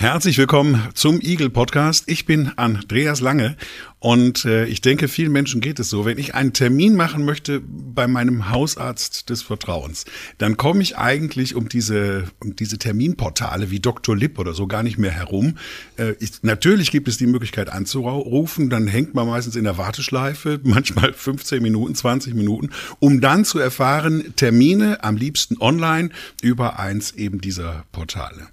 Herzlich willkommen zum Eagle Podcast. Ich bin Andreas Lange und äh, ich denke, vielen Menschen geht es so. Wenn ich einen Termin machen möchte bei meinem Hausarzt des Vertrauens, dann komme ich eigentlich um diese, um diese Terminportale wie Dr. Lipp oder so gar nicht mehr herum. Äh, ich, natürlich gibt es die Möglichkeit anzurufen, dann hängt man meistens in der Warteschleife, manchmal 15 Minuten, 20 Minuten, um dann zu erfahren, Termine am liebsten online über eins eben dieser Portale.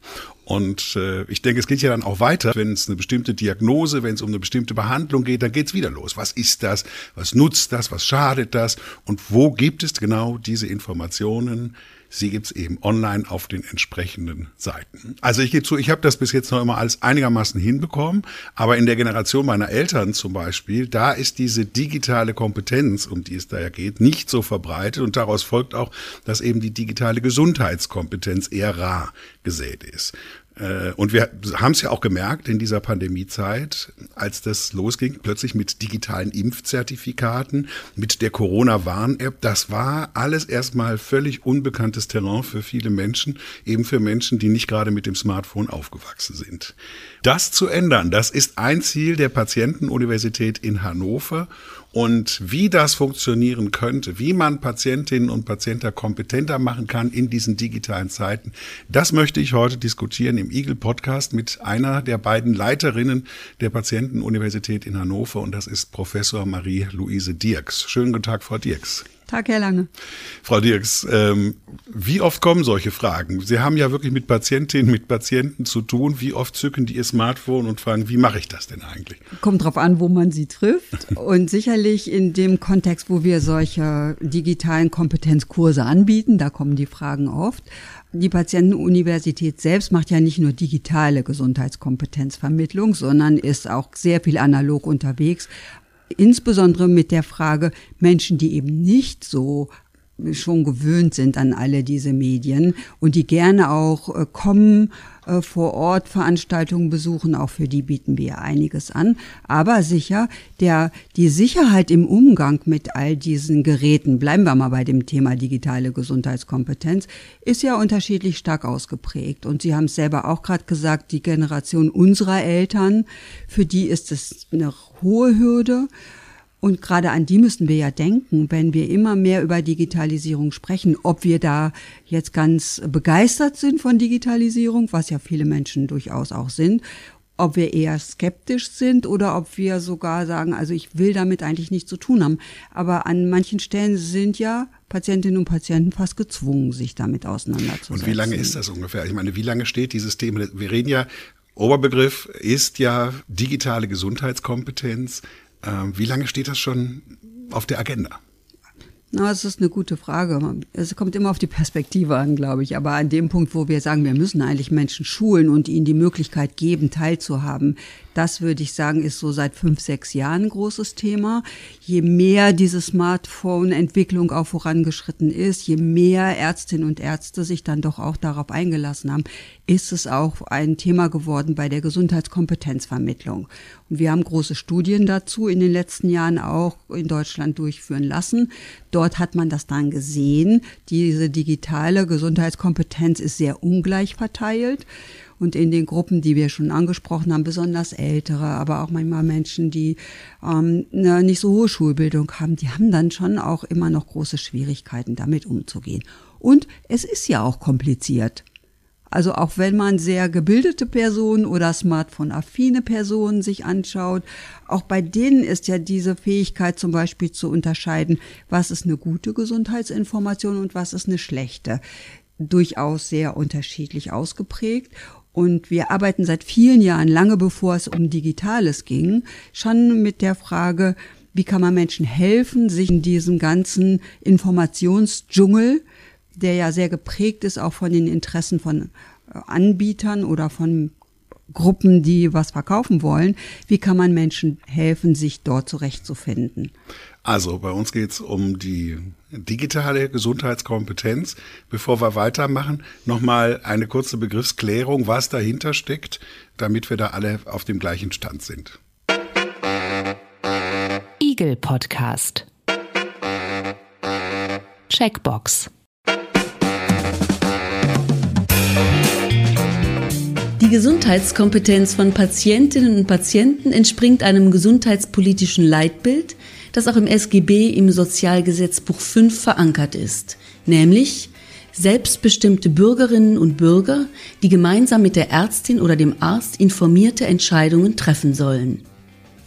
Und äh, ich denke, es geht ja dann auch weiter, wenn es eine bestimmte Diagnose, wenn es um eine bestimmte Behandlung geht, dann geht's wieder los. Was ist das? Was nutzt das? Was schadet das? Und wo gibt es genau diese Informationen? Sie gibt's eben online auf den entsprechenden Seiten. Also ich gebe zu, ich habe das bis jetzt noch immer alles einigermaßen hinbekommen, aber in der Generation meiner Eltern zum Beispiel, da ist diese digitale Kompetenz, um die es da ja geht, nicht so verbreitet und daraus folgt auch, dass eben die digitale Gesundheitskompetenz eher rar gesät ist. Äh, und wir haben es ja auch gemerkt in dieser Pandemiezeit, als das losging, plötzlich mit digitalen Impfzertifikaten, mit der Corona-Warn-App. Das war alles erstmal völlig unbekanntes Terrain für viele Menschen, eben für Menschen, die nicht gerade mit dem Smartphone aufgewachsen sind. Das zu ändern, das ist ein Ziel der Patientenuniversität in Hannover. Und wie das funktionieren könnte, wie man Patientinnen und Patienten kompetenter machen kann in diesen digitalen Zeiten, das möchte ich heute diskutieren im Eagle Podcast mit einer der beiden Leiterinnen der Patientenuniversität in Hannover und das ist Professor Marie-Louise Dirks. Schönen guten Tag, Frau Dirks. Tag, Herr Lange. Frau Dirks, ähm, wie oft kommen solche Fragen? Sie haben ja wirklich mit Patientinnen, mit Patienten zu tun. Wie oft zücken die ihr Smartphone und fragen, wie mache ich das denn eigentlich? Kommt drauf an, wo man sie trifft. und sicherlich in dem Kontext, wo wir solche digitalen Kompetenzkurse anbieten, da kommen die Fragen oft. Die Patientenuniversität selbst macht ja nicht nur digitale Gesundheitskompetenzvermittlung, sondern ist auch sehr viel analog unterwegs, insbesondere mit der Frage Menschen, die eben nicht so schon gewöhnt sind an alle diese Medien und die gerne auch äh, kommen, äh, vor Ort Veranstaltungen besuchen, auch für die bieten wir einiges an. Aber sicher, der, die Sicherheit im Umgang mit all diesen Geräten, bleiben wir mal bei dem Thema digitale Gesundheitskompetenz, ist ja unterschiedlich stark ausgeprägt. Und Sie haben es selber auch gerade gesagt, die Generation unserer Eltern, für die ist es eine hohe Hürde. Und gerade an die müssen wir ja denken, wenn wir immer mehr über Digitalisierung sprechen, ob wir da jetzt ganz begeistert sind von Digitalisierung, was ja viele Menschen durchaus auch sind, ob wir eher skeptisch sind oder ob wir sogar sagen, also ich will damit eigentlich nichts zu tun haben. Aber an manchen Stellen sind ja Patientinnen und Patienten fast gezwungen, sich damit auseinanderzusetzen. Und wie lange ist das ungefähr? Ich meine, wie lange steht dieses Thema? Wir reden ja, Oberbegriff ist ja digitale Gesundheitskompetenz. Ähm, wie lange steht das schon auf der Agenda? Na, das ist eine gute Frage. Es kommt immer auf die Perspektive an, glaube ich. Aber an dem Punkt, wo wir sagen, wir müssen eigentlich Menschen schulen und ihnen die Möglichkeit geben, teilzuhaben, das würde ich sagen, ist so seit fünf, sechs Jahren ein großes Thema. Je mehr diese Smartphone-Entwicklung auch vorangeschritten ist, je mehr Ärztinnen und Ärzte sich dann doch auch darauf eingelassen haben, ist es auch ein Thema geworden bei der Gesundheitskompetenzvermittlung. Und wir haben große Studien dazu in den letzten Jahren auch in Deutschland durchführen lassen. Dort hat man das dann gesehen. Diese digitale Gesundheitskompetenz ist sehr ungleich verteilt. Und in den Gruppen, die wir schon angesprochen haben, besonders ältere, aber auch manchmal Menschen, die ähm, eine nicht so hohe Schulbildung haben, die haben dann schon auch immer noch große Schwierigkeiten, damit umzugehen. Und es ist ja auch kompliziert. Also auch wenn man sehr gebildete Personen oder Smartphone-affine Personen sich anschaut, auch bei denen ist ja diese Fähigkeit zum Beispiel zu unterscheiden, was ist eine gute Gesundheitsinformation und was ist eine schlechte, durchaus sehr unterschiedlich ausgeprägt. Und wir arbeiten seit vielen Jahren, lange bevor es um Digitales ging, schon mit der Frage, wie kann man Menschen helfen, sich in diesem ganzen Informationsdschungel, der ja sehr geprägt ist, auch von den Interessen von äh, Anbietern oder von Gruppen, die was verkaufen wollen. Wie kann man Menschen helfen, sich dort zurechtzufinden? Also bei uns geht es um die digitale Gesundheitskompetenz. Bevor wir weitermachen, nochmal eine kurze Begriffsklärung, was dahinter steckt, damit wir da alle auf dem gleichen Stand sind. Eagle Podcast. Checkbox. Die Gesundheitskompetenz von Patientinnen und Patienten entspringt einem gesundheitspolitischen Leitbild, das auch im SGB im Sozialgesetzbuch 5 verankert ist, nämlich selbstbestimmte Bürgerinnen und Bürger, die gemeinsam mit der Ärztin oder dem Arzt informierte Entscheidungen treffen sollen.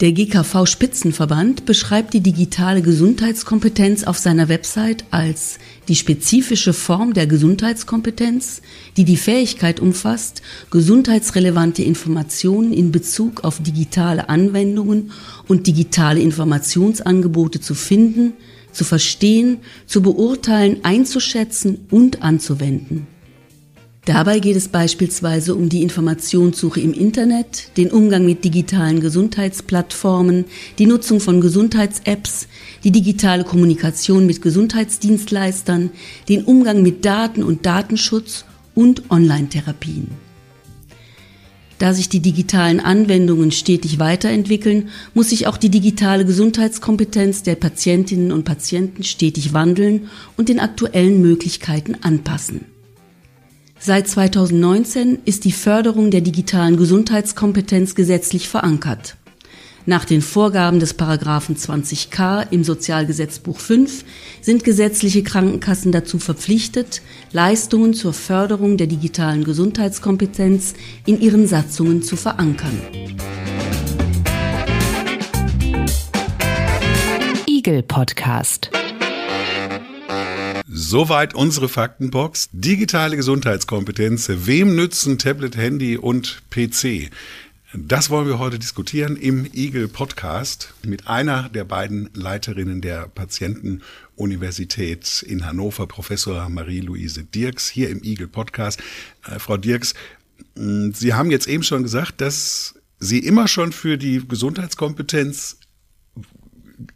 Der GKV Spitzenverband beschreibt die digitale Gesundheitskompetenz auf seiner Website als die spezifische Form der Gesundheitskompetenz, die die Fähigkeit umfasst, gesundheitsrelevante Informationen in Bezug auf digitale Anwendungen und digitale Informationsangebote zu finden, zu verstehen, zu beurteilen, einzuschätzen und anzuwenden. Dabei geht es beispielsweise um die Informationssuche im Internet, den Umgang mit digitalen Gesundheitsplattformen, die Nutzung von Gesundheits-Apps, die digitale Kommunikation mit Gesundheitsdienstleistern, den Umgang mit Daten und Datenschutz und Online-Therapien. Da sich die digitalen Anwendungen stetig weiterentwickeln, muss sich auch die digitale Gesundheitskompetenz der Patientinnen und Patienten stetig wandeln und den aktuellen Möglichkeiten anpassen. Seit 2019 ist die Förderung der digitalen Gesundheitskompetenz gesetzlich verankert. Nach den Vorgaben des Paragraphen 20k im Sozialgesetzbuch 5 sind gesetzliche Krankenkassen dazu verpflichtet, Leistungen zur Förderung der digitalen Gesundheitskompetenz in ihren Satzungen zu verankern. Eagle Podcast. Soweit unsere Faktenbox. Digitale Gesundheitskompetenz. Wem nützen Tablet, Handy und PC? Das wollen wir heute diskutieren im Eagle Podcast mit einer der beiden Leiterinnen der Patientenuniversität in Hannover, Professor Marie-Louise Dirks, hier im Eagle Podcast. Äh, Frau Dirks, Sie haben jetzt eben schon gesagt, dass Sie immer schon für die Gesundheitskompetenz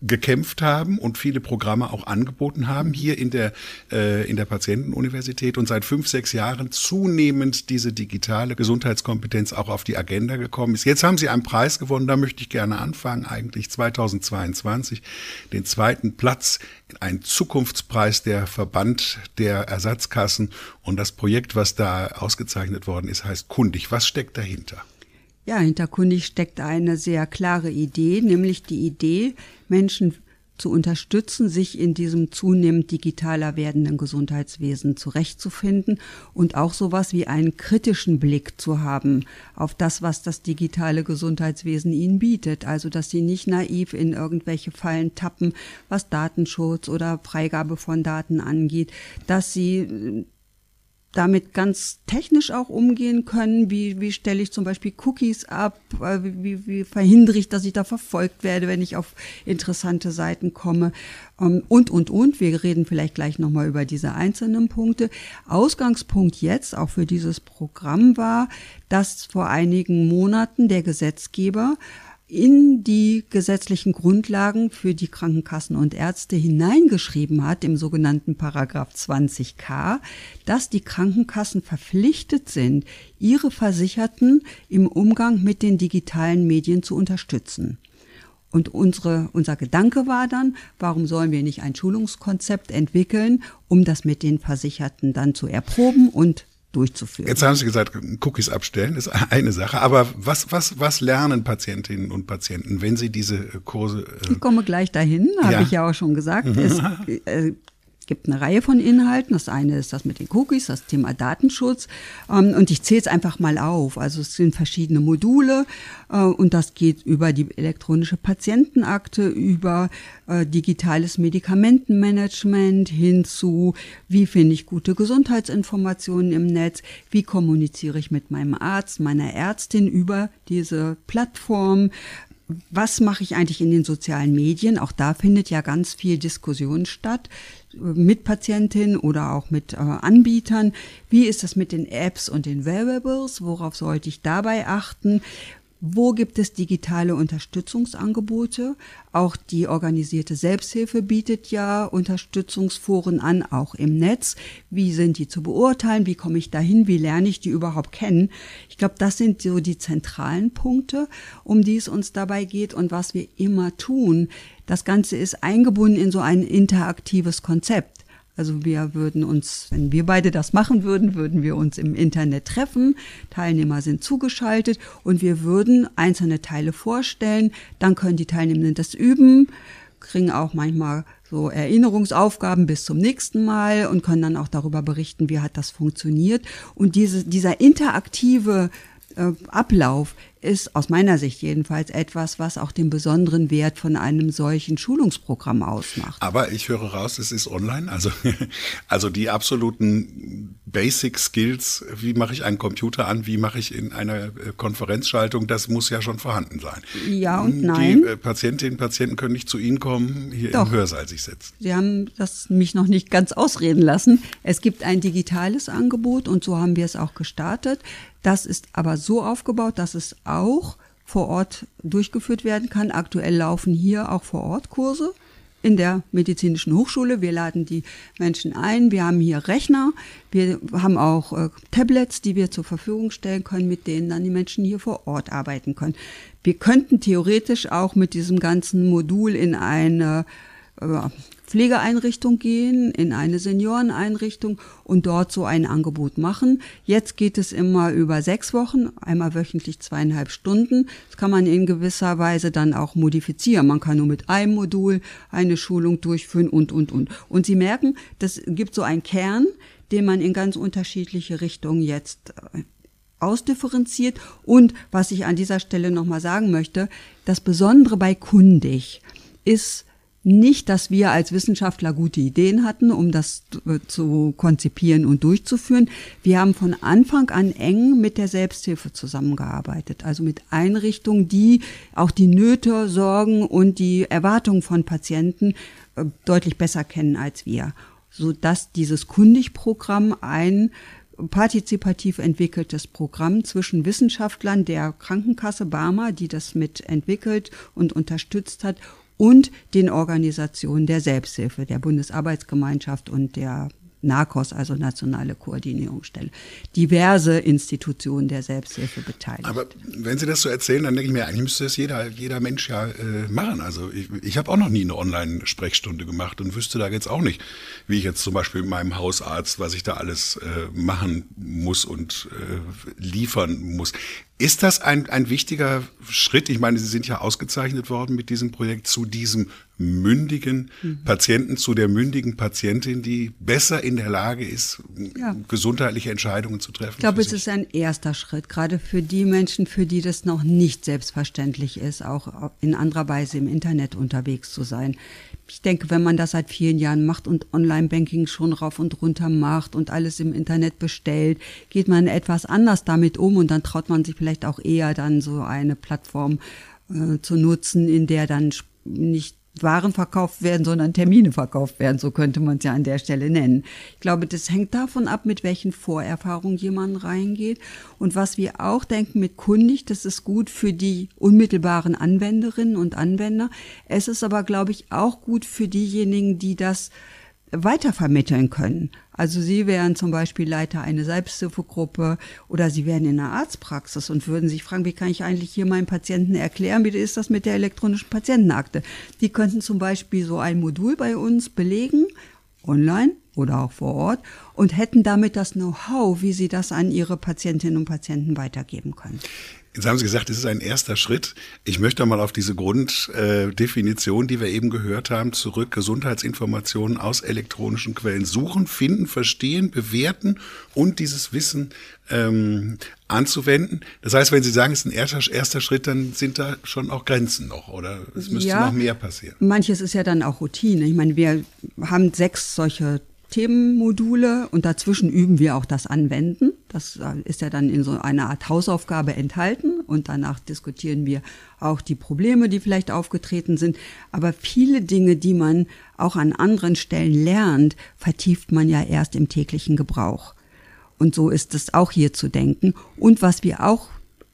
gekämpft haben und viele Programme auch angeboten haben hier in der, äh, in der Patientenuniversität und seit fünf, sechs Jahren zunehmend diese digitale Gesundheitskompetenz auch auf die Agenda gekommen ist. Jetzt haben Sie einen Preis gewonnen, da möchte ich gerne anfangen, eigentlich 2022, den zweiten Platz, ein Zukunftspreis der Verband der Ersatzkassen und das Projekt, was da ausgezeichnet worden ist, heißt Kundig. Was steckt dahinter? Ja, hinterkundig steckt eine sehr klare Idee, nämlich die Idee, Menschen zu unterstützen, sich in diesem zunehmend digitaler werdenden Gesundheitswesen zurechtzufinden und auch sowas wie einen kritischen Blick zu haben auf das, was das digitale Gesundheitswesen ihnen bietet. Also, dass sie nicht naiv in irgendwelche Fallen tappen, was Datenschutz oder Freigabe von Daten angeht, dass sie damit ganz technisch auch umgehen können. Wie, wie stelle ich zum Beispiel Cookies ab? Äh, wie, wie verhindere ich, dass ich da verfolgt werde, wenn ich auf interessante Seiten komme? Ähm, und, und, und. Wir reden vielleicht gleich nochmal über diese einzelnen Punkte. Ausgangspunkt jetzt auch für dieses Programm war, dass vor einigen Monaten der Gesetzgeber in die gesetzlichen Grundlagen für die Krankenkassen und Ärzte hineingeschrieben hat, im sogenannten Paragraph 20k, dass die Krankenkassen verpflichtet sind, ihre Versicherten im Umgang mit den digitalen Medien zu unterstützen. Und unsere, unser Gedanke war dann, warum sollen wir nicht ein Schulungskonzept entwickeln, um das mit den Versicherten dann zu erproben und durchzuführen. Jetzt haben Sie gesagt, Cookies abstellen ist eine Sache, aber was, was, was lernen Patientinnen und Patienten, wenn sie diese Kurse? Äh ich komme gleich dahin, habe ja. ich ja auch schon gesagt. Es äh, gibt eine Reihe von Inhalten. Das eine ist das mit den Cookies, das Thema Datenschutz. Ähm, und ich zähle es einfach mal auf. Also es sind verschiedene Module äh, und das geht über die elektronische Patientenakte, über äh, digitales Medikamentenmanagement hin zu, wie finde ich gute Gesundheitsinformationen im Netz, wie kommuniziere ich mit meinem Arzt, meiner Ärztin über diese Plattform, was mache ich eigentlich in den sozialen Medien? Auch da findet ja ganz viel Diskussion statt mit Patientinnen oder auch mit äh, Anbietern. Wie ist das mit den Apps und den Wearables? Worauf sollte ich dabei achten? Wo gibt es digitale Unterstützungsangebote? Auch die organisierte Selbsthilfe bietet ja Unterstützungsforen an, auch im Netz. Wie sind die zu beurteilen? Wie komme ich dahin? Wie lerne ich die überhaupt kennen? Ich glaube, das sind so die zentralen Punkte, um die es uns dabei geht und was wir immer tun. Das Ganze ist eingebunden in so ein interaktives Konzept. Also wir würden uns, wenn wir beide das machen würden, würden wir uns im Internet treffen. Teilnehmer sind zugeschaltet und wir würden einzelne Teile vorstellen. Dann können die Teilnehmenden das üben, kriegen auch manchmal so Erinnerungsaufgaben bis zum nächsten Mal und können dann auch darüber berichten, wie hat das funktioniert. Und diese, dieser interaktive äh, Ablauf ist aus meiner Sicht jedenfalls etwas, was auch den besonderen Wert von einem solchen Schulungsprogramm ausmacht. Aber ich höre raus, es ist online, also, also die absoluten Basic Skills, wie mache ich einen Computer an, wie mache ich in einer äh, Konferenzschaltung, das muss ja schon vorhanden sein. Ja und nein. Die äh, Patientinnen und Patienten können nicht zu Ihnen kommen, hier Doch. im Hörsaal sich setzen. Sie haben das mich noch nicht ganz ausreden lassen. Es gibt ein digitales Angebot und so haben wir es auch gestartet. Das ist aber so aufgebaut, dass es auch vor Ort durchgeführt werden kann. Aktuell laufen hier auch vor Ort Kurse in der medizinischen Hochschule. Wir laden die Menschen ein. Wir haben hier Rechner. Wir haben auch äh, Tablets, die wir zur Verfügung stellen können, mit denen dann die Menschen hier vor Ort arbeiten können. Wir könnten theoretisch auch mit diesem ganzen Modul in eine äh, Pflegeeinrichtung gehen, in eine Senioreneinrichtung und dort so ein Angebot machen. Jetzt geht es immer über sechs Wochen, einmal wöchentlich zweieinhalb Stunden. Das kann man in gewisser Weise dann auch modifizieren. Man kann nur mit einem Modul eine Schulung durchführen und, und, und. Und Sie merken, das gibt so einen Kern, den man in ganz unterschiedliche Richtungen jetzt äh, ausdifferenziert. Und was ich an dieser Stelle nochmal sagen möchte, das Besondere bei Kundig ist, nicht, dass wir als Wissenschaftler gute Ideen hatten, um das zu konzipieren und durchzuführen. Wir haben von Anfang an eng mit der Selbsthilfe zusammengearbeitet, also mit Einrichtungen, die auch die Nöte, Sorgen und die Erwartungen von Patienten äh, deutlich besser kennen als wir, so dass dieses Kundig-Programm ein partizipativ entwickeltes Programm zwischen Wissenschaftlern der Krankenkasse Barmer, die das mit entwickelt und unterstützt hat, und den Organisationen der Selbsthilfe, der Bundesarbeitsgemeinschaft und der NACOS, also Nationale Koordinierungsstelle, diverse Institutionen der Selbsthilfe beteiligt. Aber wenn Sie das so erzählen, dann denke ich mir, eigentlich müsste das jeder, jeder Mensch ja äh, machen. Also ich, ich habe auch noch nie eine Online-Sprechstunde gemacht und wüsste da jetzt auch nicht, wie ich jetzt zum Beispiel mit meinem Hausarzt, was ich da alles äh, machen muss und äh, liefern muss. Ist das ein, ein wichtiger Schritt? Ich meine, Sie sind ja ausgezeichnet worden mit diesem Projekt zu diesem mündigen mhm. Patienten, zu der mündigen Patientin, die besser in der Lage ist, ja. gesundheitliche Entscheidungen zu treffen. Ich glaube, es ist ein erster Schritt, gerade für die Menschen, für die das noch nicht selbstverständlich ist, auch in anderer Weise im Internet unterwegs zu sein ich denke, wenn man das seit vielen Jahren macht und Online-Banking schon rauf und runter macht und alles im Internet bestellt, geht man etwas anders damit um und dann traut man sich vielleicht auch eher dann so eine Plattform äh, zu nutzen, in der dann nicht waren verkauft werden, sondern Termine verkauft werden, so könnte man es ja an der Stelle nennen. Ich glaube, das hängt davon ab, mit welchen Vorerfahrungen jemand reingeht. Und was wir auch denken mit kundig, das ist gut für die unmittelbaren Anwenderinnen und Anwender. Es ist aber, glaube ich, auch gut für diejenigen, die das weitervermitteln können. Also Sie wären zum Beispiel Leiter einer Selbsthilfegruppe oder Sie wären in einer Arztpraxis und würden sich fragen, wie kann ich eigentlich hier meinen Patienten erklären, wie ist das mit der elektronischen Patientenakte? Die könnten zum Beispiel so ein Modul bei uns belegen, online oder auch vor Ort und hätten damit das Know-how, wie sie das an ihre Patientinnen und Patienten weitergeben können. Jetzt haben Sie gesagt, es ist ein erster Schritt. Ich möchte mal auf diese Grunddefinition, äh, die wir eben gehört haben, zurück. Gesundheitsinformationen aus elektronischen Quellen suchen, finden, verstehen, bewerten und dieses Wissen ähm, anzuwenden. Das heißt, wenn Sie sagen, es ist ein erster, erster Schritt, dann sind da schon auch Grenzen noch oder es müsste ja, noch mehr passieren. Manches ist ja dann auch Routine. Ich meine, wir haben sechs solche Themenmodule und dazwischen üben wir auch das Anwenden. Das äh, ist ja dann in so einer Art Hausaufgabe enthalten und danach diskutieren wir auch die Probleme, die vielleicht aufgetreten sind. Aber viele Dinge, die man auch an anderen Stellen lernt, vertieft man ja erst im täglichen Gebrauch. Und so ist es auch hier zu denken. Und was wir auch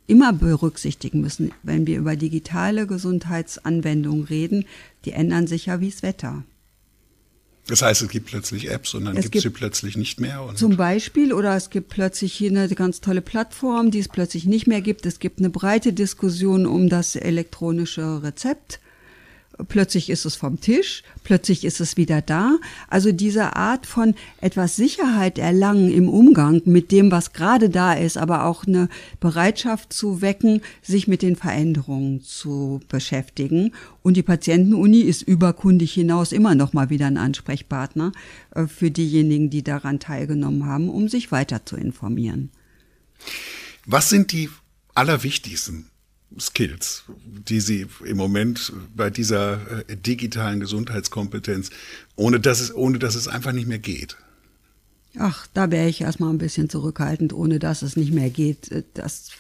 immer berücksichtigen müssen, wenn wir über digitale Gesundheitsanwendungen reden, die ändern sich ja wie das Wetter. Das heißt, es gibt plötzlich Apps und dann gibt es sie plötzlich nicht mehr. zum Beispiel, oder es gibt plötzlich hier eine ganz tolle Plattform, die es plötzlich nicht mehr gibt. Es gibt eine breite Diskussion um das elektronische Rezept plötzlich ist es vom Tisch, plötzlich ist es wieder da. Also diese Art von etwas Sicherheit erlangen im Umgang mit dem, was gerade da ist, aber auch eine Bereitschaft zu wecken, sich mit den Veränderungen zu beschäftigen. Und die Patientenuni ist überkundig hinaus immer noch mal wieder ein Ansprechpartner äh, für diejenigen, die daran teilgenommen haben, um sich weiter zu informieren. Was sind die allerwichtigsten Skills, die sie im Moment bei dieser äh, digitalen Gesundheitskompetenz, ohne dass es, ohne dass es einfach nicht mehr geht? Ach, da wäre ich erstmal ein bisschen zurückhaltend, ohne dass es nicht mehr geht. Äh, das,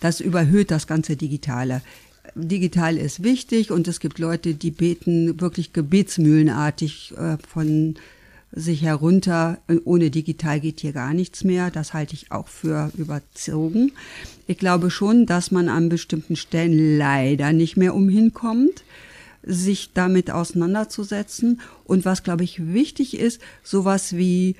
das überhöht das ganze Digitale. Digital ist wichtig und es gibt Leute, die beten wirklich gebetsmühlenartig äh, von sich herunter. Ohne digital geht hier gar nichts mehr. Das halte ich auch für überzogen. Ich glaube schon, dass man an bestimmten Stellen leider nicht mehr umhinkommt sich damit auseinanderzusetzen. Und was, glaube ich, wichtig ist, sowas wie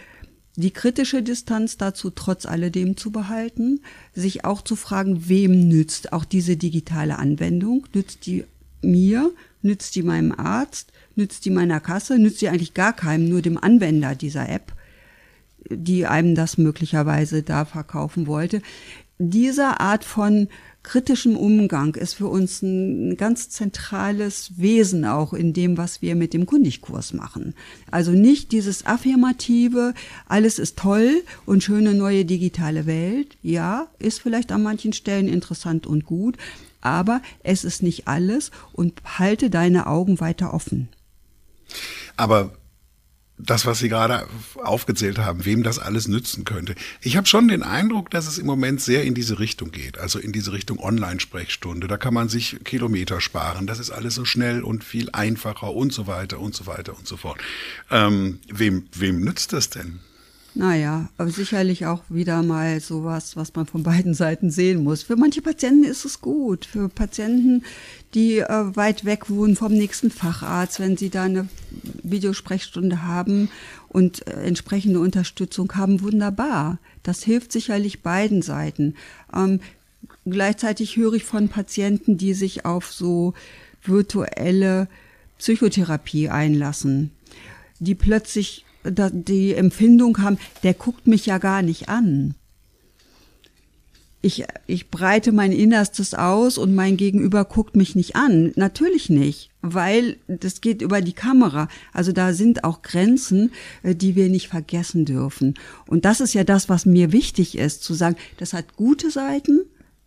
die kritische Distanz dazu trotz alledem zu behalten, sich auch zu fragen, wem nützt auch diese digitale Anwendung? Nützt die mir? Nützt die meinem Arzt? Nützt die meiner Kasse? Nützt die eigentlich gar keinem, nur dem Anwender dieser App, die einem das möglicherweise da verkaufen wollte? Dieser Art von kritischem Umgang ist für uns ein ganz zentrales Wesen auch in dem, was wir mit dem Kundigkurs machen. Also nicht dieses affirmative, alles ist toll und schöne neue digitale Welt. Ja, ist vielleicht an manchen Stellen interessant und gut, aber es ist nicht alles und halte deine Augen weiter offen. Aber das, was Sie gerade aufgezählt haben, wem das alles nützen könnte. Ich habe schon den Eindruck, dass es im Moment sehr in diese Richtung geht, also in diese Richtung Online-Sprechstunde. Da kann man sich Kilometer sparen. Das ist alles so schnell und viel einfacher und so weiter und so weiter und so fort. Ähm, wem, wem nützt das denn? Naja, aber sicherlich auch wieder mal sowas, was man von beiden Seiten sehen muss. Für manche Patienten ist es gut. Für Patienten, die äh, weit weg wohnen vom nächsten Facharzt, wenn sie da eine Videosprechstunde haben und äh, entsprechende Unterstützung haben, wunderbar. Das hilft sicherlich beiden Seiten. Ähm, gleichzeitig höre ich von Patienten, die sich auf so virtuelle Psychotherapie einlassen, die plötzlich die Empfindung haben, der guckt mich ja gar nicht an. Ich, ich breite mein Innerstes aus und mein Gegenüber guckt mich nicht an. Natürlich nicht, weil das geht über die Kamera. Also da sind auch Grenzen, äh, die wir nicht vergessen dürfen. Und das ist ja das, was mir wichtig ist, zu sagen, das hat gute Seiten,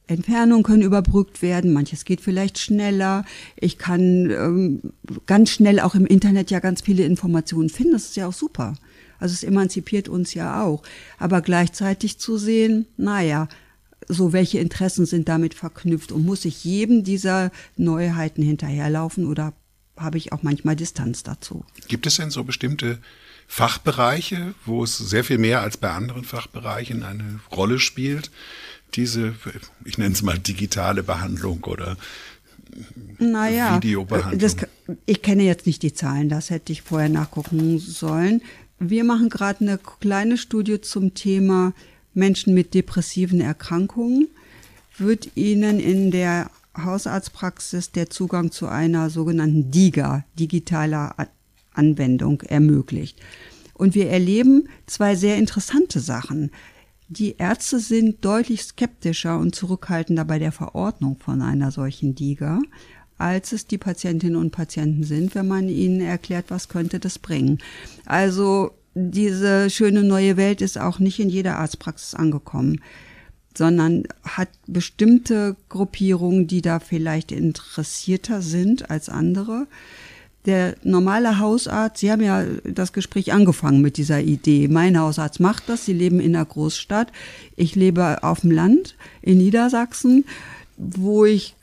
Entfernungen können überbrückt werden, manches geht vielleicht schneller. Ich kann ähm, ganz schnell auch im Internet ja ganz viele Informationen finden, das ist ja auch super. Also es emanzipiert uns ja auch. Aber gleichzeitig zu sehen, naja, so welche Interessen sind damit verknüpft und muss ich jedem dieser Neuheiten hinterherlaufen oder habe ich auch manchmal Distanz dazu? Gibt es denn so bestimmte Fachbereiche, wo es sehr viel mehr als bei anderen Fachbereichen eine Rolle spielt? Diese, ich nenne es mal digitale Behandlung oder naja, Videobehandlung? Das, ich kenne jetzt nicht die Zahlen, das hätte ich vorher nachgucken sollen. Wir machen gerade eine kleine Studie zum Thema Menschen mit depressiven Erkrankungen. Wird Ihnen in der Hausarztpraxis der Zugang zu einer sogenannten DIGA, digitaler Anwendung, ermöglicht. Und wir erleben zwei sehr interessante Sachen. Die Ärzte sind deutlich skeptischer und zurückhaltender bei der Verordnung von einer solchen DIGA, als es die Patientinnen und Patienten sind, wenn man ihnen erklärt, was könnte das bringen. Also diese schöne neue Welt ist auch nicht in jeder Arztpraxis angekommen, sondern hat bestimmte Gruppierungen, die da vielleicht interessierter sind als andere. Der normale Hausarzt, Sie haben ja das Gespräch angefangen mit dieser Idee. Mein Hausarzt macht das. Sie leben in einer Großstadt. Ich lebe auf dem Land in Niedersachsen, wo ich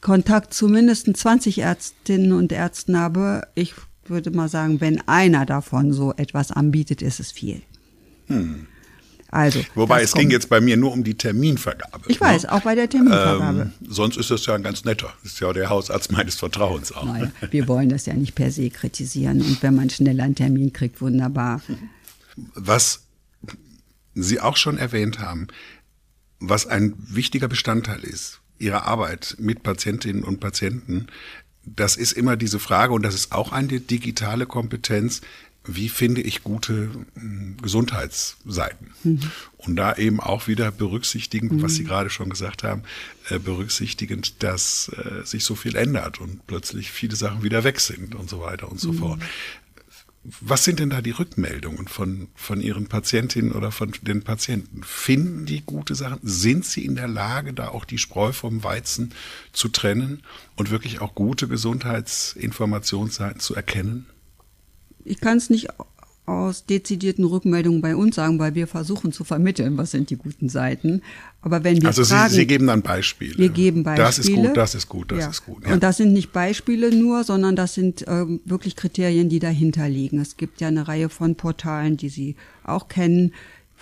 Kontakt zu mindestens 20 Ärztinnen und Ärzten habe. Ich würde mal sagen, wenn einer davon so etwas anbietet, ist es viel. Hm. Also, Wobei es ging jetzt bei mir nur um die Terminvergabe. Ich weiß, ne? auch bei der Terminvergabe. Ähm, sonst ist das ja ein ganz netter. Das ist ja der Hausarzt meines Vertrauens auch. Naja, wir wollen das ja nicht per se kritisieren. Und wenn man schneller einen Termin kriegt, wunderbar. Was Sie auch schon erwähnt haben, was ein wichtiger Bestandteil ist Ihrer Arbeit mit Patientinnen und Patienten, das ist immer diese Frage, und das ist auch eine digitale Kompetenz, wie finde ich gute hm, Gesundheitsseiten. Mhm. Und da eben auch wieder berücksichtigend, mhm. was Sie gerade schon gesagt haben, äh, berücksichtigend, dass äh, sich so viel ändert und plötzlich viele Sachen wieder weg sind und so weiter und so mhm. fort. Was sind denn da die Rückmeldungen von, von Ihren Patientinnen oder von den Patienten? Finden die gute Sachen? Sind sie in der Lage, da auch die Spreu vom Weizen zu trennen und wirklich auch gute Gesundheitsinformationsseiten zu erkennen? Ich kann es nicht aus dezidierten Rückmeldungen bei uns sagen, weil wir versuchen zu vermitteln, was sind die guten Seiten. Aber wenn wir also fragen, Sie, Sie geben dann Beispiele. Wir geben Beispiele. Das ist gut, das ist gut, das ja. ist gut. Ja. Und das sind nicht Beispiele nur, sondern das sind ähm, wirklich Kriterien, die dahinter liegen. Es gibt ja eine Reihe von Portalen, die Sie auch kennen.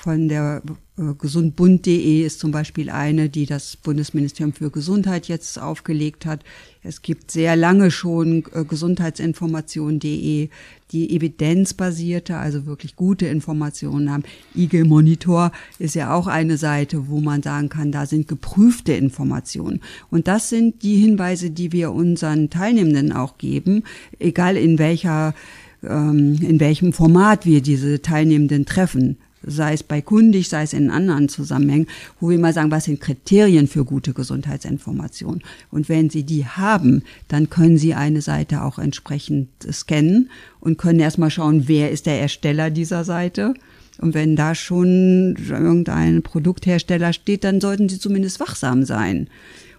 Von der äh, gesundbund.de ist zum Beispiel eine, die das Bundesministerium für Gesundheit jetzt aufgelegt hat. Es gibt sehr lange schon äh, gesundheitsinformation.de, die evidenzbasierte, also wirklich gute Informationen haben. Eagle Monitor ist ja auch eine Seite, wo man sagen kann, da sind geprüfte Informationen. Und das sind die Hinweise, die wir unseren Teilnehmenden auch geben, egal in welcher ähm, in welchem Format wir diese Teilnehmenden treffen sei es bei Kundig, sei es in anderen Zusammenhängen, wo wir mal sagen, was sind Kriterien für gute Gesundheitsinformation? Und wenn Sie die haben, dann können Sie eine Seite auch entsprechend scannen und können erstmal schauen, wer ist der Ersteller dieser Seite. Und wenn da schon irgendein Produkthersteller steht, dann sollten Sie zumindest wachsam sein.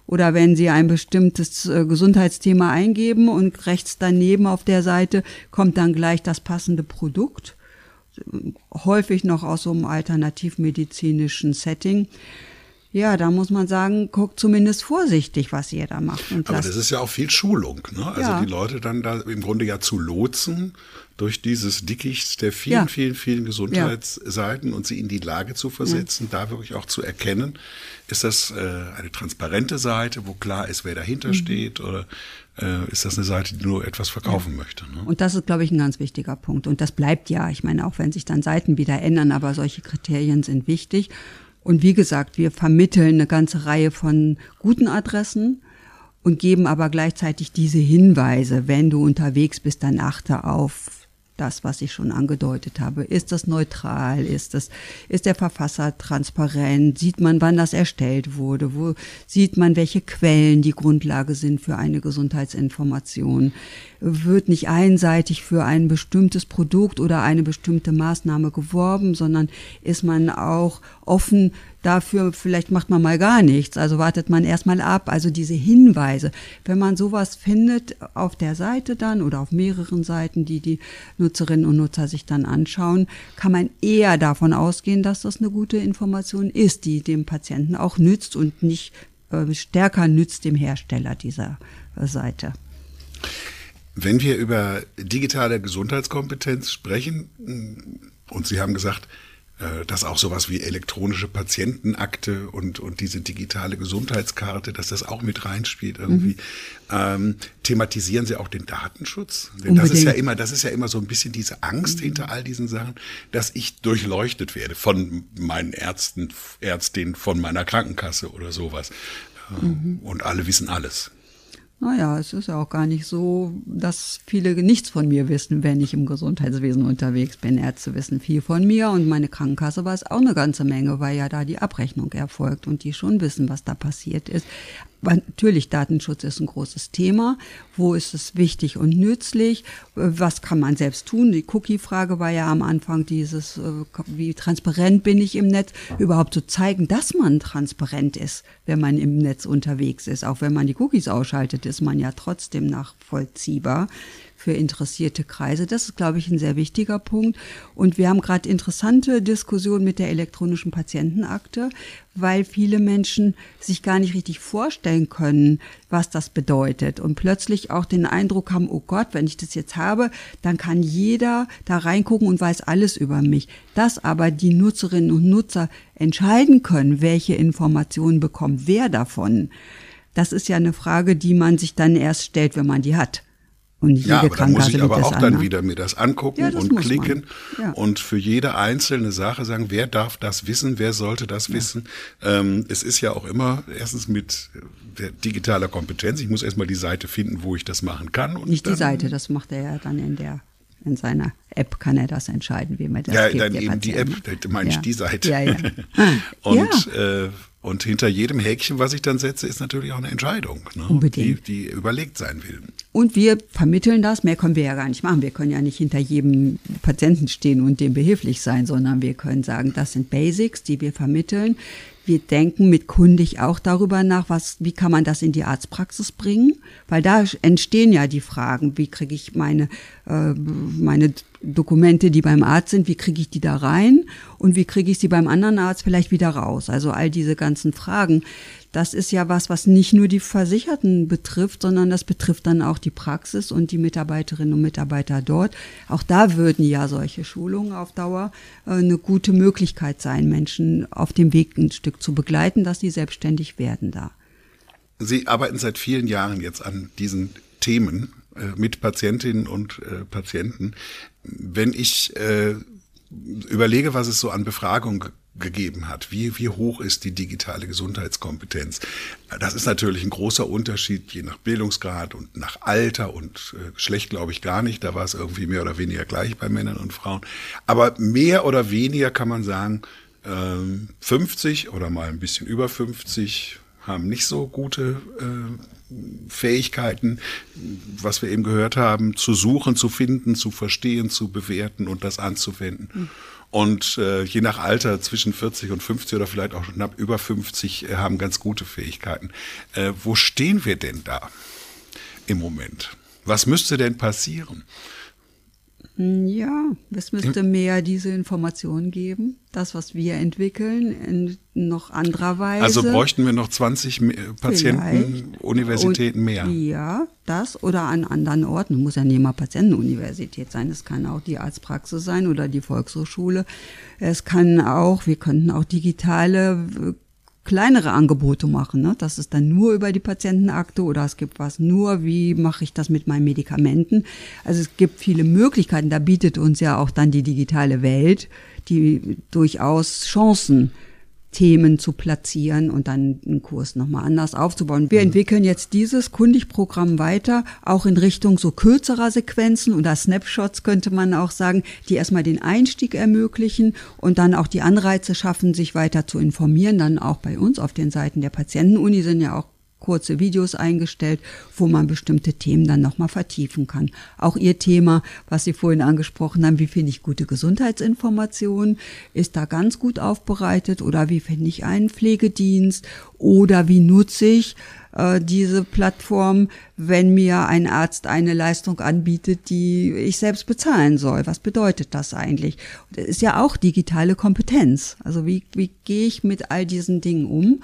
Oder wenn Sie ein bestimmtes äh, Gesundheitsthema eingeben und rechts daneben auf der Seite kommt dann gleich das passende Produkt häufig noch aus so einem alternativmedizinischen Setting. Ja, da muss man sagen, guckt zumindest vorsichtig, was ihr da macht. Aber das ist ja auch viel Schulung, ne? Also ja. die Leute dann da im Grunde ja zu lotsen durch dieses Dickicht der vielen, ja. vielen, vielen Gesundheitsseiten ja. und sie in die Lage zu versetzen, da wirklich auch zu erkennen, ist das äh, eine transparente Seite, wo klar ist, wer dahinter mhm. steht oder äh, ist das eine Seite, die nur etwas verkaufen möchte. Ne? Und das ist, glaube ich, ein ganz wichtiger Punkt. Und das bleibt ja. Ich meine, auch wenn sich dann Seiten wieder ändern, aber solche Kriterien sind wichtig. Und wie gesagt, wir vermitteln eine ganze Reihe von guten Adressen und geben aber gleichzeitig diese Hinweise, wenn du unterwegs bist, dann achte auf das, was ich schon angedeutet habe. Ist das neutral? Ist das, ist der Verfasser transparent? Sieht man, wann das erstellt wurde? Wo sieht man, welche Quellen die Grundlage sind für eine Gesundheitsinformation? Wird nicht einseitig für ein bestimmtes Produkt oder eine bestimmte Maßnahme geworben, sondern ist man auch offen dafür, vielleicht macht man mal gar nichts, also wartet man erstmal ab. Also diese Hinweise, wenn man sowas findet auf der Seite dann oder auf mehreren Seiten, die die Nutzerinnen und Nutzer sich dann anschauen, kann man eher davon ausgehen, dass das eine gute Information ist, die dem Patienten auch nützt und nicht äh, stärker nützt dem Hersteller dieser äh, Seite. Wenn wir über digitale Gesundheitskompetenz sprechen, und Sie haben gesagt, äh, dass auch sowas wie elektronische Patientenakte und, und diese digitale Gesundheitskarte, dass das auch mit reinspielt irgendwie. Mhm. Ähm, thematisieren Sie auch den Datenschutz? Denn Unbedingt. das ist ja immer, das ist ja immer so ein bisschen diese Angst mhm. hinter all diesen Sachen, dass ich durchleuchtet werde von meinen Ärzten, Ärztinnen, von meiner Krankenkasse oder sowas. Äh, mhm. Und alle wissen alles. Naja, es ist ja auch gar nicht so, dass viele nichts von mir wissen, wenn ich im Gesundheitswesen unterwegs bin. Ärzte wissen viel von mir und meine Krankenkasse weiß auch eine ganze Menge, weil ja da die Abrechnung erfolgt und die schon wissen, was da passiert ist. Natürlich, Datenschutz ist ein großes Thema. Wo ist es wichtig und nützlich? Was kann man selbst tun? Die Cookie-Frage war ja am Anfang dieses, äh, wie transparent bin ich im Netz? Überhaupt zu zeigen, dass man transparent ist, wenn man im Netz unterwegs ist. Auch wenn man die Cookies ausschaltet, ist man ja trotzdem nachvollziehbar für interessierte Kreise. Das ist, glaube ich, ein sehr wichtiger Punkt. Und wir haben gerade interessante Diskussionen mit der elektronischen Patientenakte, weil viele Menschen sich gar nicht richtig vorstellen können, was das bedeutet und plötzlich auch den Eindruck haben, oh Gott, wenn ich das jetzt habe, dann kann jeder da reingucken und weiß alles über mich. Dass aber die Nutzerinnen und Nutzer entscheiden können, welche Informationen bekommt wer davon, das ist ja eine Frage, die man sich dann erst stellt, wenn man die hat. Und jede ja, aber dann muss ich aber auch dann an. wieder mir das angucken ja, das und klicken ja. und für jede einzelne Sache sagen, wer darf das wissen, wer sollte das ja. wissen. Ähm, es ist ja auch immer erstens mit der digitaler Kompetenz. Ich muss erstmal die Seite finden, wo ich das machen kann. Nicht die Seite, das macht er ja dann in der in seiner App kann er das entscheiden, wie man das Ja, gibt, dann eben Patienten. die App, meine ich die Seite. Ja, ja. und äh, und hinter jedem Häkchen, was ich dann setze, ist natürlich auch eine Entscheidung, ne? Unbedingt. Die, die überlegt sein will. Und wir vermitteln das, mehr können wir ja gar nicht machen. Wir können ja nicht hinter jedem Patienten stehen und dem behilflich sein, sondern wir können sagen, das sind Basics, die wir vermitteln. Wir denken mit kundig auch darüber nach, was, wie kann man das in die Arztpraxis bringen? Weil da entstehen ja die Fragen, wie kriege ich meine, äh, meine Dokumente, die beim Arzt sind, wie kriege ich die da rein und wie kriege ich sie beim anderen Arzt vielleicht wieder raus? Also all diese ganzen Fragen, das ist ja was, was nicht nur die Versicherten betrifft, sondern das betrifft dann auch die Praxis und die Mitarbeiterinnen und Mitarbeiter dort. Auch da würden ja solche Schulungen auf Dauer äh, eine gute Möglichkeit sein, Menschen auf dem Weg ein Stück zu begleiten, dass sie selbstständig werden da. Sie arbeiten seit vielen Jahren jetzt an diesen Themen äh, mit Patientinnen und äh, Patienten. Wenn ich überlege, was es so an Befragung gegeben hat. Wie, wie hoch ist die digitale Gesundheitskompetenz? Das ist natürlich ein großer Unterschied, je nach Bildungsgrad und nach Alter und äh, Geschlecht glaube ich gar nicht. Da war es irgendwie mehr oder weniger gleich bei Männern und Frauen. Aber mehr oder weniger kann man sagen, äh, 50 oder mal ein bisschen über 50 haben nicht so gute äh, Fähigkeiten, was wir eben gehört haben, zu suchen, zu finden, zu verstehen, zu bewerten und das anzuwenden. Mhm. Und äh, je nach Alter zwischen 40 und 50 oder vielleicht auch knapp über 50 äh, haben ganz gute Fähigkeiten. Äh, wo stehen wir denn da im Moment? Was müsste denn passieren? Ja, es müsste mehr diese Informationen geben. Das, was wir entwickeln, in noch anderer Weise. Also bräuchten wir noch 20 Patienten, Vielleicht. Universitäten mehr. Ja, das oder an anderen Orten. Muss ja nicht immer Patientenuniversität sein. Es kann auch die Arztpraxis sein oder die Volkshochschule. Es kann auch, wir könnten auch digitale kleinere Angebote machen. Ne? Das ist dann nur über die Patientenakte oder es gibt was nur, wie mache ich das mit meinen Medikamenten. Also es gibt viele Möglichkeiten. Da bietet uns ja auch dann die digitale Welt, die durchaus Chancen Themen zu platzieren und dann einen Kurs nochmal anders aufzubauen. Wir mhm. entwickeln jetzt dieses Kundigprogramm weiter, auch in Richtung so kürzerer Sequenzen oder Snapshots könnte man auch sagen, die erstmal den Einstieg ermöglichen und dann auch die Anreize schaffen, sich weiter zu informieren. Dann auch bei uns auf den Seiten der Patientenuni sind ja auch kurze Videos eingestellt, wo man bestimmte Themen dann nochmal vertiefen kann. Auch Ihr Thema, was Sie vorhin angesprochen haben, wie finde ich gute Gesundheitsinformationen, ist da ganz gut aufbereitet oder wie finde ich einen Pflegedienst oder wie nutze ich äh, diese Plattform, wenn mir ein Arzt eine Leistung anbietet, die ich selbst bezahlen soll. Was bedeutet das eigentlich? Das ist ja auch digitale Kompetenz. Also wie, wie gehe ich mit all diesen Dingen um?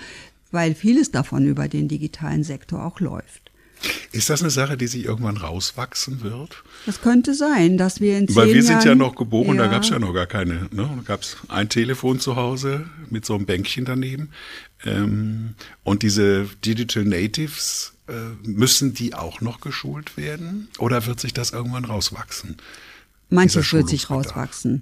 Weil vieles davon über den digitalen Sektor auch läuft. Ist das eine Sache, die sich irgendwann rauswachsen wird? Das könnte sein, dass wir in zehn Weil wir sind ja noch geboren, ja. da gab es ja noch gar keine. Ne? Da gab es ein Telefon zu Hause mit so einem Bänkchen daneben. Ähm, und diese Digital Natives, äh, müssen die auch noch geschult werden? Oder wird sich das irgendwann rauswachsen? Manches wird sich rauswachsen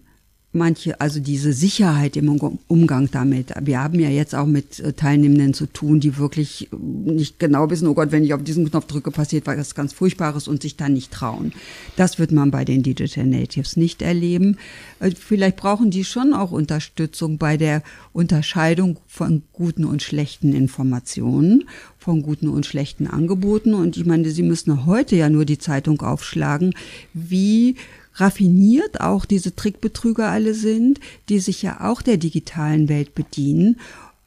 manche, also diese Sicherheit im Umgang damit. Wir haben ja jetzt auch mit äh, Teilnehmenden zu tun, die wirklich äh, nicht genau wissen, oh Gott, wenn ich auf diesen Knopf drücke, passiert was ganz Furchtbares und sich dann nicht trauen. Das wird man bei den Digital Natives nicht erleben. Äh, vielleicht brauchen die schon auch Unterstützung bei der Unterscheidung von guten und schlechten Informationen, von guten und schlechten Angeboten. Und ich meine, sie müssen heute ja nur die Zeitung aufschlagen, wie raffiniert auch diese Trickbetrüger alle sind, die sich ja auch der digitalen Welt bedienen.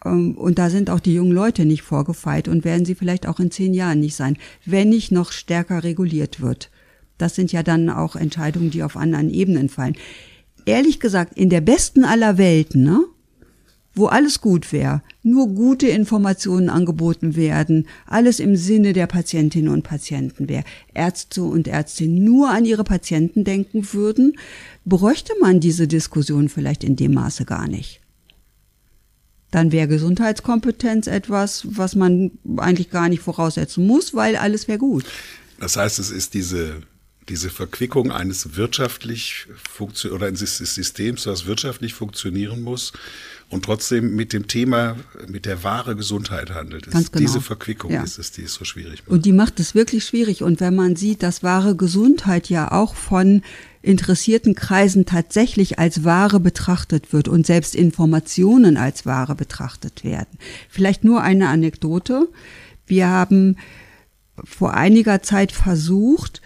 Ähm, und da sind auch die jungen Leute nicht vorgefeit und werden sie vielleicht auch in zehn Jahren nicht sein, wenn nicht noch stärker reguliert wird. Das sind ja dann auch Entscheidungen, die auf anderen Ebenen fallen. Ehrlich gesagt, in der besten aller Welten, ne? Wo alles gut wäre, nur gute Informationen angeboten werden, alles im Sinne der Patientinnen und Patienten wäre, Ärzte und Ärztinnen nur an ihre Patienten denken würden, bräuchte man diese Diskussion vielleicht in dem Maße gar nicht. Dann wäre Gesundheitskompetenz etwas, was man eigentlich gar nicht voraussetzen muss, weil alles wäre gut. Das heißt, es ist diese diese Verquickung eines wirtschaftlich funktion oder eines Systems, das wirtschaftlich funktionieren muss und trotzdem mit dem Thema, mit der wahre Gesundheit handelt. Ganz genau. Diese Verquickung ja. ist es, die ist so schwierig. Macht. Und die macht es wirklich schwierig. Und wenn man sieht, dass wahre Gesundheit ja auch von interessierten Kreisen tatsächlich als Ware betrachtet wird und selbst Informationen als Ware betrachtet werden. Vielleicht nur eine Anekdote. Wir haben vor einiger Zeit versucht,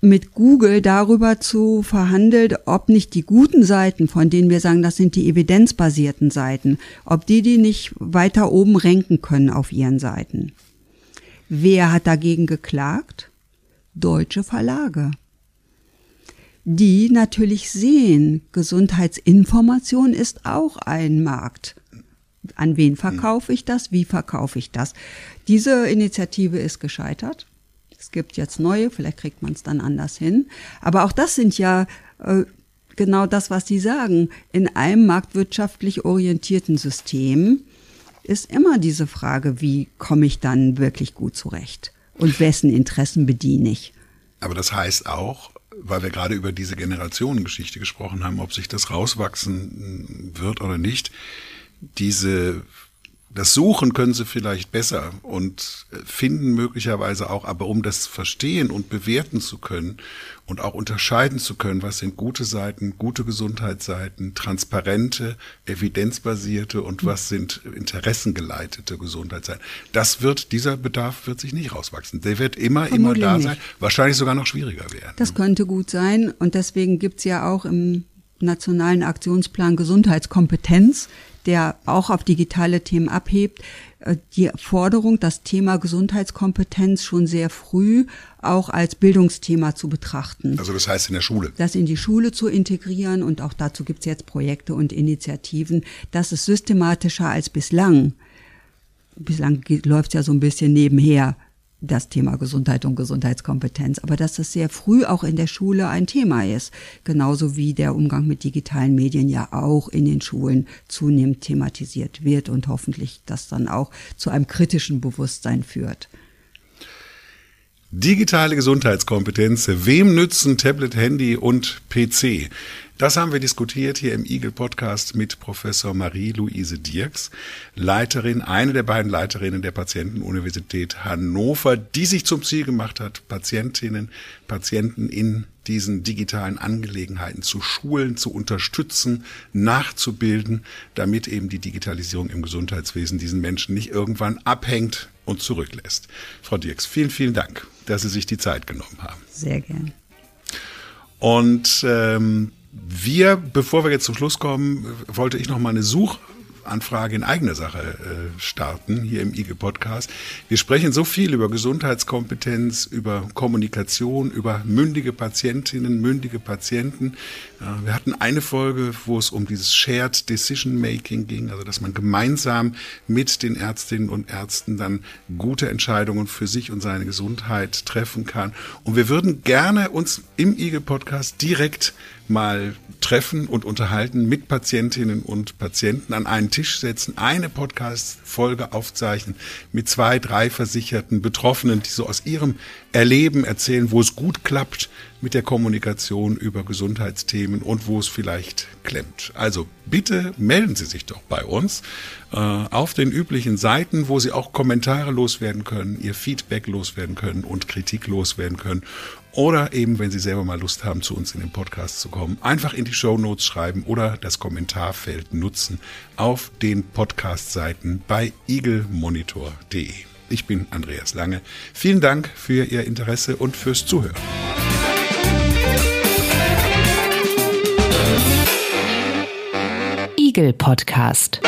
mit Google darüber zu verhandelt, ob nicht die guten Seiten, von denen wir sagen, das sind die evidenzbasierten Seiten, ob die die nicht weiter oben renken können auf ihren Seiten. Wer hat dagegen geklagt? Deutsche Verlage. Die natürlich sehen, Gesundheitsinformation ist auch ein Markt. An wen verkaufe ich das? Wie verkaufe ich das? Diese Initiative ist gescheitert. Es gibt jetzt neue, vielleicht kriegt man es dann anders hin. Aber auch das sind ja äh, genau das, was Sie sagen. In einem marktwirtschaftlich orientierten System ist immer diese Frage, wie komme ich dann wirklich gut zurecht und wessen Interessen bediene ich. Aber das heißt auch, weil wir gerade über diese Generationengeschichte gesprochen haben, ob sich das rauswachsen wird oder nicht, diese das Suchen können sie vielleicht besser und finden möglicherweise auch, aber um das verstehen und bewerten zu können und auch unterscheiden zu können, was sind gute Seiten, gute Gesundheitsseiten, transparente, evidenzbasierte und was sind interessengeleitete Gesundheitsseiten. Das wird, dieser Bedarf wird sich nicht rauswachsen. Der wird immer, Vermutlich immer da sein, wahrscheinlich sogar noch schwieriger werden. Das könnte gut sein und deswegen gibt's ja auch im Nationalen Aktionsplan Gesundheitskompetenz der auch auf digitale Themen abhebt, äh, die Forderung, das Thema Gesundheitskompetenz schon sehr früh auch als Bildungsthema zu betrachten. Also das heißt in der Schule. Das in die Schule zu integrieren und auch dazu gibt es jetzt Projekte und Initiativen. Das ist systematischer als bislang. Bislang läuft es ja so ein bisschen nebenher das Thema Gesundheit und Gesundheitskompetenz, aber dass das sehr früh auch in der Schule ein Thema ist, genauso wie der Umgang mit digitalen Medien ja auch in den Schulen zunehmend thematisiert wird und hoffentlich das dann auch zu einem kritischen Bewusstsein führt. Digitale Gesundheitskompetenz. Wem nützen Tablet, Handy und PC? Das haben wir diskutiert hier im Eagle Podcast mit Professor Marie-Louise Dirks, Leiterin, eine der beiden Leiterinnen der Patientenuniversität Hannover, die sich zum Ziel gemacht hat, Patientinnen, Patienten in diesen digitalen Angelegenheiten zu schulen, zu unterstützen, nachzubilden, damit eben die Digitalisierung im Gesundheitswesen diesen Menschen nicht irgendwann abhängt und zurücklässt. Frau Dirks, vielen, vielen Dank, dass Sie sich die Zeit genommen haben. Sehr gern. Und ähm, wir, bevor wir jetzt zum Schluss kommen, wollte ich noch mal eine Such Anfrage in eigener Sache äh, starten, hier im IG Podcast. Wir sprechen so viel über Gesundheitskompetenz, über Kommunikation, über mündige Patientinnen, mündige Patienten. wir hatten eine Folge, wo es um dieses Shared Decision Making ging, also dass man gemeinsam mit den Ärztinnen und Ärzten dann gute Entscheidungen für sich und seine Gesundheit treffen kann. Und wir würden gerne uns im IG Podcast direkt mal treffen und unterhalten mit Patientinnen und Patienten an einen Tisch setzen, eine Podcast-Folge aufzeichnen mit zwei, drei versicherten Betroffenen, die so aus ihrem Erleben erzählen, wo es gut klappt mit der Kommunikation über Gesundheitsthemen und wo es vielleicht klemmt. Also bitte melden Sie sich doch bei uns äh, auf den üblichen Seiten, wo Sie auch Kommentare loswerden können, Ihr Feedback loswerden können und Kritik loswerden können. Oder eben, wenn Sie selber mal Lust haben, zu uns in den Podcast zu kommen, einfach in die Show Notes schreiben oder das Kommentarfeld nutzen auf den Podcast-Seiten bei eaglemonitor.de. Ich bin Andreas Lange. Vielen Dank für Ihr Interesse und fürs Zuhören. Eagle Podcast.